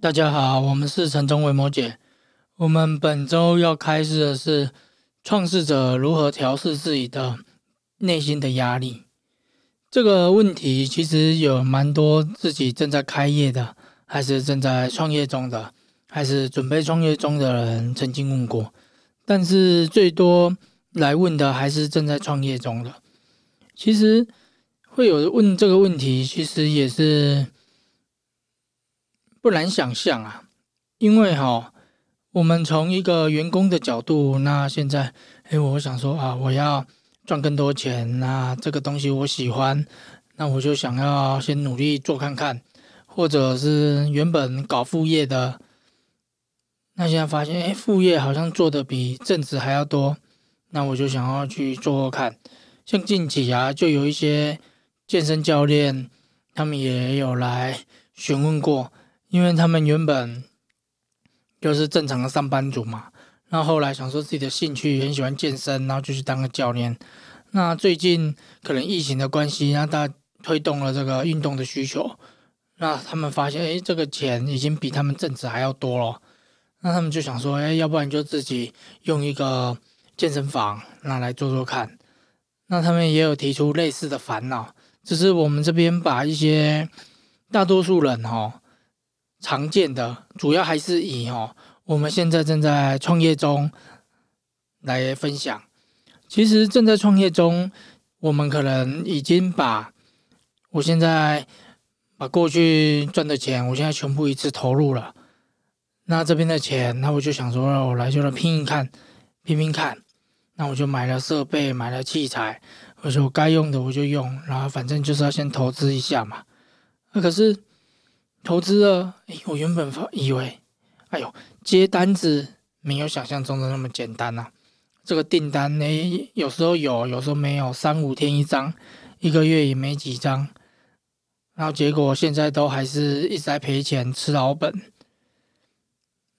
大家好，我们是陈中伟摩姐。我们本周要开始的是创世者如何调试自己的内心的压力这个问题。其实有蛮多自己正在开业的，还是正在创业中的，还是准备创业中的人曾经问过，但是最多来问的还是正在创业中的。其实会有问这个问题，其实也是不难想象啊，因为哈。我们从一个员工的角度，那现在，哎，我想说啊，我要赚更多钱，那这个东西我喜欢，那我就想要先努力做看看，或者是原本搞副业的，那现在发现，哎，副业好像做的比正职还要多，那我就想要去做做看。像近期啊，就有一些健身教练，他们也有来询问过，因为他们原本。就是正常的上班族嘛，那后来想说自己的兴趣很喜欢健身，然后就去当个教练。那最近可能疫情的关系，那大家推动了这个运动的需求，那他们发现，哎，这个钱已经比他们正职还要多了。那他们就想说，哎，要不然就自己用一个健身房，那来做做看。那他们也有提出类似的烦恼，只是我们这边把一些大多数人哈。常见的主要还是以哦，我们现在正在创业中来分享。其实正在创业中，我们可能已经把我现在把过去赚的钱，我现在全部一次投入了。那这边的钱，那我就想说，我来就来拼一看，拼拼看。那我就买了设备，买了器材，我说该用的我就用，然后反正就是要先投资一下嘛。那可是。投资了，哎，我原本以为，哎呦，接单子没有想象中的那么简单呐。这个订单呢，有时候有，有时候没有，三五天一张，一个月也没几张。然后结果现在都还是一直在赔钱，吃老本。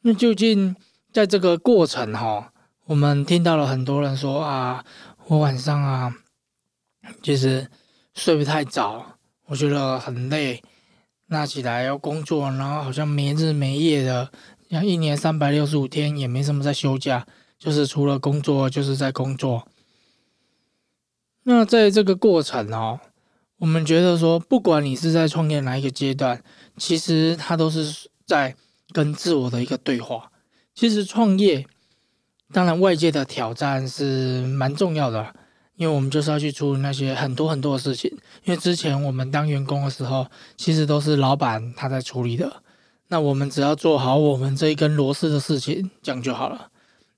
那究竟在这个过程哈，我们听到了很多人说啊，我晚上啊，其实睡不太早，我觉得很累。那起来要工作，然后好像没日没夜的，像一年三百六十五天也没什么在休假，就是除了工作就是在工作。那在这个过程哦，我们觉得说，不管你是在创业哪一个阶段，其实它都是在跟自我的一个对话。其实创业，当然外界的挑战是蛮重要的。因为我们就是要去处理那些很多很多的事情，因为之前我们当员工的时候，其实都是老板他在处理的，那我们只要做好我们这一根螺丝的事情，这样就好了。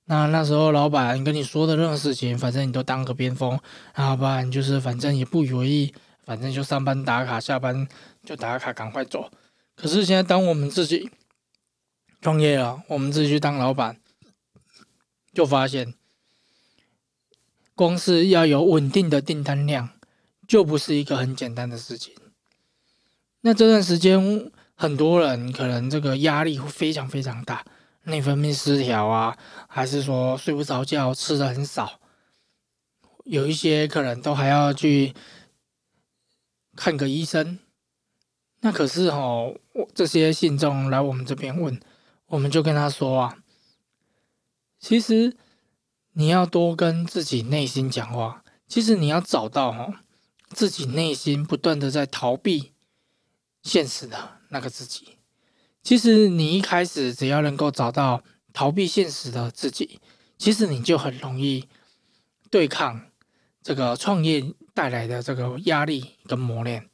那那时候老板跟你说的任何事情，反正你都当个边锋，然后不然就是反正也不以为意，反正就上班打卡，下班就打卡，赶快走。可是现在当我们自己创业了，我们自己去当老板，就发现。光是要有稳定的订单量，就不是一个很简单的事情。那这段时间，很多人可能这个压力会非常非常大，内分泌失调啊，还是说睡不着觉，吃的很少，有一些可能都还要去看个医生。那可是哦，这些信众来我们这边问，我们就跟他说啊，其实。你要多跟自己内心讲话。其实你要找到哈，自己内心不断的在逃避现实的那个自己。其实你一开始只要能够找到逃避现实的自己，其实你就很容易对抗这个创业带来的这个压力跟磨练。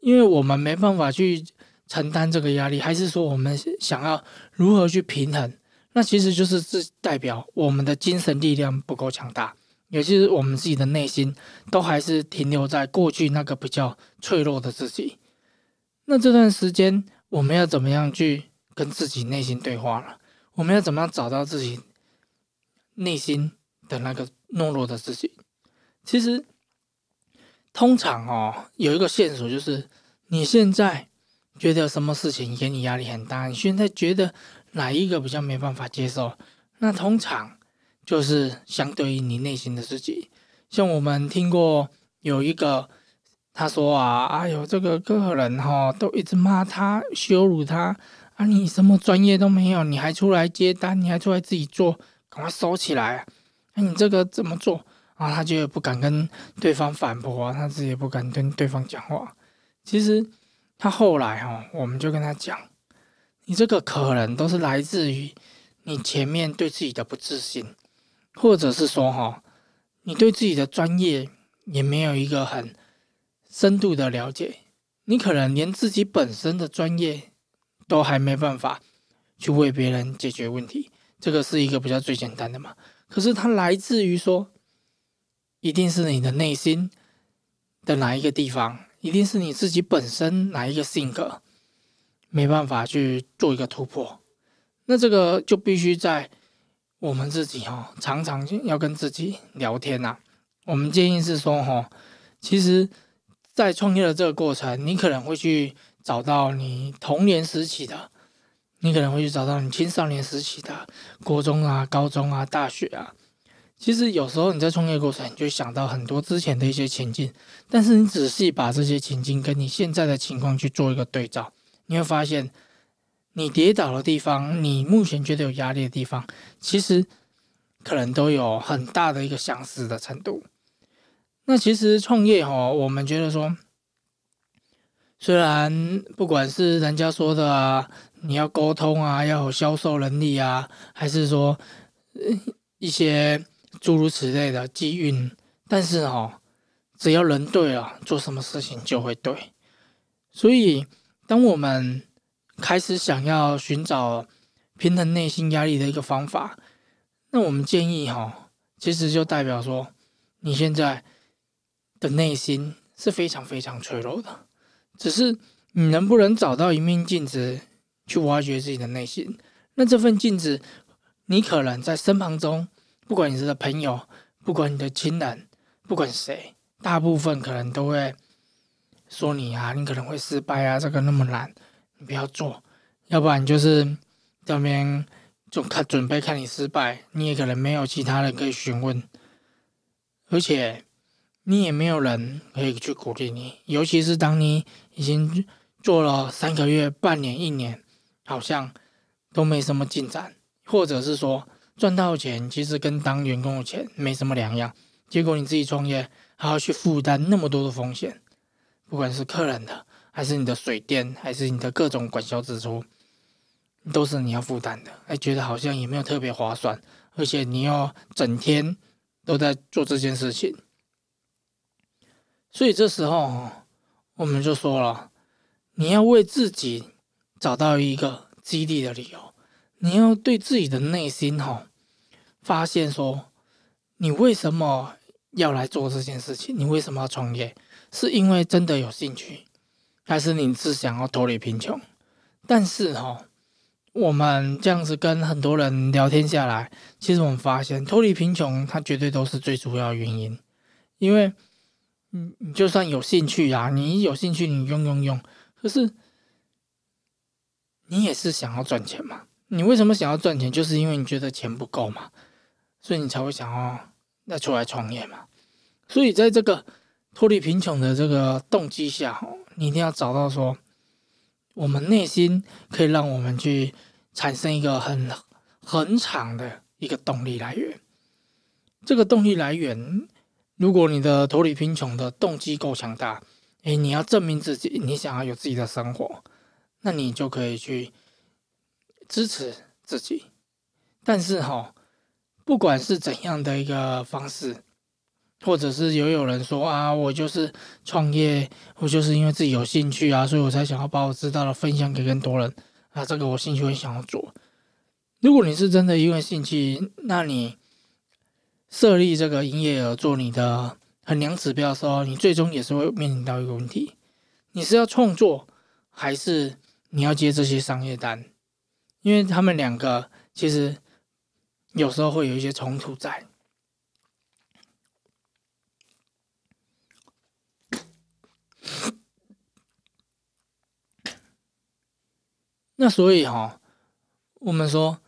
因为我们没办法去承担这个压力，还是说我们想要如何去平衡？那其实就是是代表我们的精神力量不够强大，也就是我们自己的内心都还是停留在过去那个比较脆弱的自己。那这段时间我们要怎么样去跟自己内心对话了？我们要怎么样找到自己内心的那个懦弱的自己？其实通常哦，有一个线索就是你现在觉得什么事情给你压力很大？你现在觉得？哪一个比较没办法接受？那通常就是相对于你内心的自己。像我们听过有一个，他说啊，哎呦，这个客人哈都一直骂他、羞辱他，啊，你什么专业都没有，你还出来接单，你还出来自己做，赶快收起来！那你这个怎么做？啊，他就不敢跟对方反驳，他自己也不敢跟对方讲话。其实他后来哈，我们就跟他讲，你这个可能都是来自于你前面对自己的不自信，或者是说哈，你对自己的专业也没有一个很深度的了解，你可能连自己本身的专业都还没办法去为别人解决问题，这个是一个比较最简单的嘛。可是它来自于说。一定是你的内心的哪一个地方，一定是你自己本身哪一个性格没办法去做一个突破，那这个就必须在我们自己哈，常常要跟自己聊天呐。我们建议是说哈，其实，在创业的这个过程，你可能会去找到你童年时期的，你可能会去找到你青少年时期的，国中啊、高中啊、大学啊。其实有时候你在创业过程，你就想到很多之前的一些情境，但是你仔细把这些情境跟你现在的情况去做一个对照，你会发现，你跌倒的地方，你目前觉得有压力的地方，其实可能都有很大的一个相似的程度。那其实创业哈，我们觉得说，虽然不管是人家说的啊，你要沟通啊，要有销售能力啊，还是说一些。诸如此类的机运，但是哦，只要人对了，做什么事情就会对。所以，当我们开始想要寻找平衡内心压力的一个方法，那我们建议哈，其实就代表说，你现在的内心是非常非常脆弱的，只是你能不能找到一面镜子去挖掘自己的内心？那这份镜子，你可能在身旁中。不管你是的朋友，不管你的亲人，不管谁，大部分可能都会说你啊，你可能会失败啊，这个那么难，你不要做。要不然就是这边就看准备看你失败，你也可能没有其他人可以询问，而且你也没有人可以去鼓励你。尤其是当你已经做了三个月、半年、一年，好像都没什么进展，或者是说。赚到钱其实跟当员工的钱没什么两样，结果你自己创业还要去负担那么多的风险，不管是客人的，还是你的水电，还是你的各种管销支出，都是你要负担的。哎，觉得好像也没有特别划算，而且你要整天都在做这件事情，所以这时候我们就说了，你要为自己找到一个激励的理由，你要对自己的内心哈。发现说，你为什么要来做这件事情？你为什么要创业？是因为真的有兴趣，还是你是想要脱离贫穷？但是哈，我们这样子跟很多人聊天下来，其实我们发现脱离贫穷，它绝对都是最主要原因。因为，你你就算有兴趣啊，你有兴趣你用用用，可是你也是想要赚钱嘛？你为什么想要赚钱？就是因为你觉得钱不够嘛？所以你才会想要再出来创业嘛？所以在这个脱离贫穷的这个动机下，你一定要找到说，我们内心可以让我们去产生一个很很长的一个动力来源。这个动力来源，如果你的脱离贫穷的动机够强大，诶，你要证明自己，你想要有自己的生活，那你就可以去支持自己。但是哈。不管是怎样的一个方式，或者是有有人说啊，我就是创业，我就是因为自己有兴趣啊，所以我才想要把我知道的分享给更多人啊。这个我兴趣会想要做。如果你是真的因为兴趣，那你设立这个营业额做你的衡量指标的时候，你最终也是会面临到一个问题：你是要创作，还是你要接这些商业单？因为他们两个其实。有时候会有一些冲突在，那所以哈，我们说，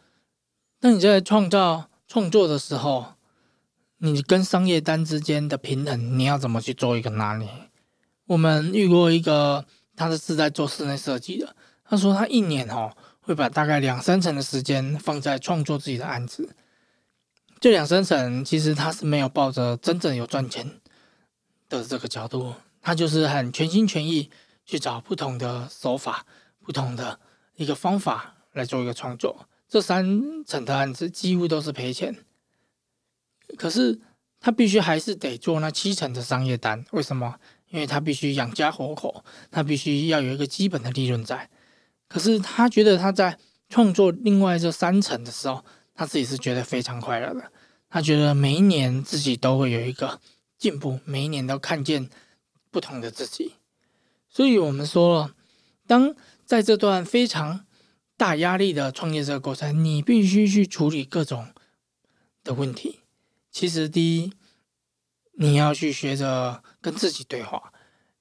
那你在创造创作的时候，你跟商业单之间的平衡，你要怎么去做一个拿捏？我们遇过一个，他是是在做室内设计的，他说他一年哈会把大概两三成的时间放在创作自己的案子。这两三成其实他是没有抱着真正有赚钱的这个角度，他就是很全心全意去找不同的手法、不同的一个方法来做一个创作。这三层的案子几乎都是赔钱，可是他必须还是得做那七成的商业单。为什么？因为他必须养家活口，他必须要有一个基本的利润在。可是他觉得他在创作另外这三层的时候。他自己是觉得非常快乐的，他觉得每一年自己都会有一个进步，每一年都看见不同的自己。所以，我们说了，当在这段非常大压力的创业这个过程，你必须去处理各种的问题。其实，第一，你要去学着跟自己对话，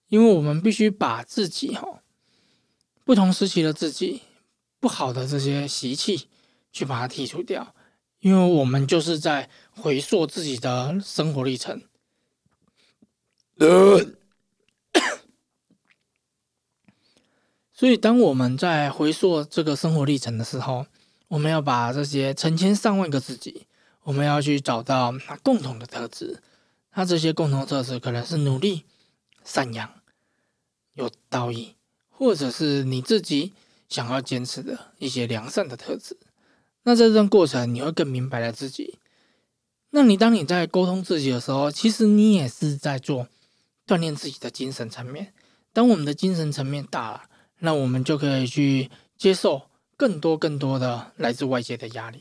因为我们必须把自己哈不同时期的自己不好的这些习气。去把它剔除掉，因为我们就是在回溯自己的生活历程。所以，当我们在回溯这个生活历程的时候，我们要把这些成千上万个自己，我们要去找到它共同的特质。它这些共同特质可能是努力、善良、有道义，或者是你自己想要坚持的一些良善的特质。那这段过程，你会更明白了自己。那你当你在沟通自己的时候，其实你也是在做锻炼自己的精神层面。当我们的精神层面大了，那我们就可以去接受更多更多的来自外界的压力。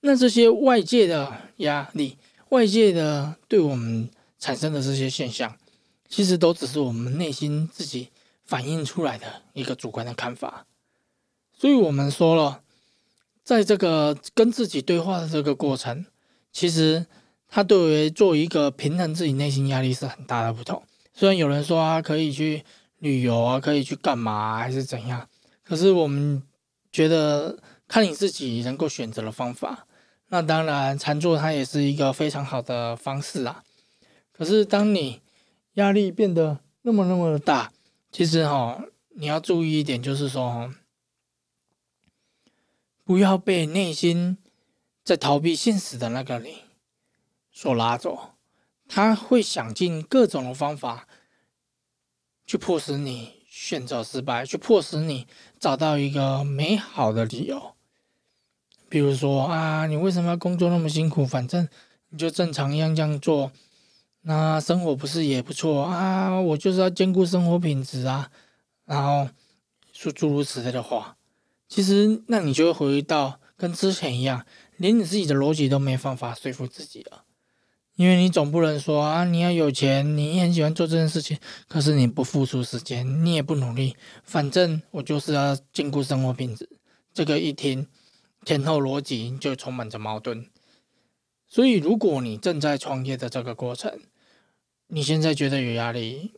那这些外界的压力、外界的对我们产生的这些现象，其实都只是我们内心自己反映出来的一个主观的看法。所以我们说了。在这个跟自己对话的这个过程，其实它对于做一个平衡自己内心压力是很大的不同。虽然有人说啊，可以去旅游啊，可以去干嘛，还是怎样，可是我们觉得看你自己能够选择的方法。那当然，禅坐它也是一个非常好的方式啊。可是当你压力变得那么那么的大，其实哈，你要注意一点，就是说不要被内心在逃避现实的那个你所拉走，他会想尽各种的方法去迫使你选择失败，去迫使你找到一个美好的理由。比如说啊，你为什么要工作那么辛苦？反正你就正常一样这样做，那生活不是也不错啊？我就是要兼顾生活品质啊，然后说诸如此类的话。其实，那你就会回到跟之前一样，连你自己的逻辑都没办法说服自己了。因为你总不能说啊，你要有钱，你很喜欢做这件事情，可是你不付出时间，你也不努力，反正我就是要兼顾生活品质。这个一听，前后逻辑就充满着矛盾。所以，如果你正在创业的这个过程，你现在觉得有压力，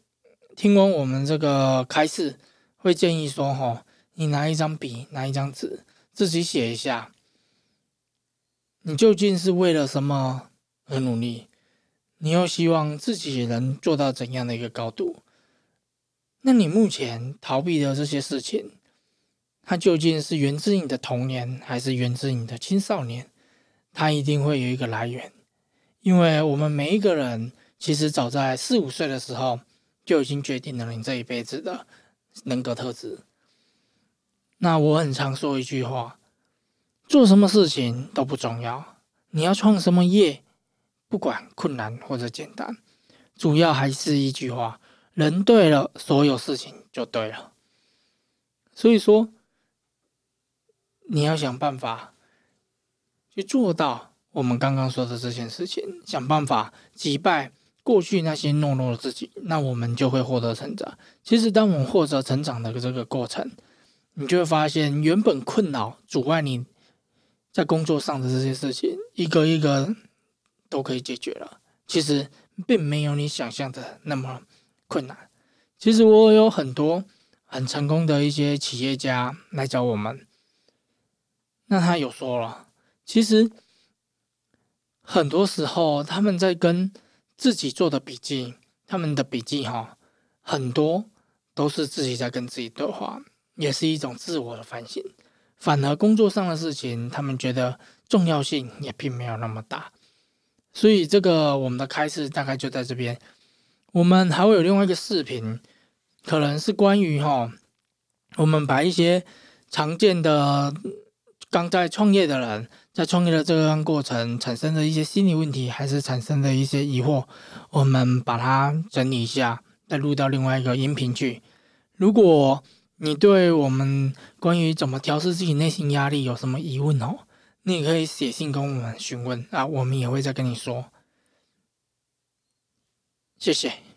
听完我们这个开示，会建议说，哈。你拿一张笔，拿一张纸，自己写一下，你究竟是为了什么而努力？你又希望自己能做到怎样的一个高度？那你目前逃避的这些事情，它究竟是源自你的童年，还是源自你的青少年？它一定会有一个来源，因为我们每一个人其实早在四五岁的时候就已经决定了你这一辈子的人格特质。那我很常说一句话：做什么事情都不重要，你要创什么业，不管困难或者简单，主要还是一句话：人对了，所有事情就对了。所以说，你要想办法去做到我们刚刚说的这件事情，想办法击败过去那些懦弱的自己，那我们就会获得成长。其实，当我们获得成长的这个过程，你就会发现，原本困扰、阻碍你在工作上的这些事情，一个一个都可以解决了。其实并没有你想象的那么困难。其实我有很多很成功的一些企业家来找我们，那他有说了，其实很多时候他们在跟自己做的笔记，他们的笔记哈，很多都是自己在跟自己对话。也是一种自我的反省，反而工作上的事情，他们觉得重要性也并没有那么大。所以这个我们的开示大概就在这边。我们还会有另外一个视频，可能是关于哈，我们把一些常见的刚在创业的人，在创业的这段过程产生的一些心理问题，还是产生的一些疑惑，我们把它整理一下，再录到另外一个音频去。如果你对我们关于怎么调试自己内心压力有什么疑问哦？你也可以写信跟我们询问啊，我们也会再跟你说。谢谢。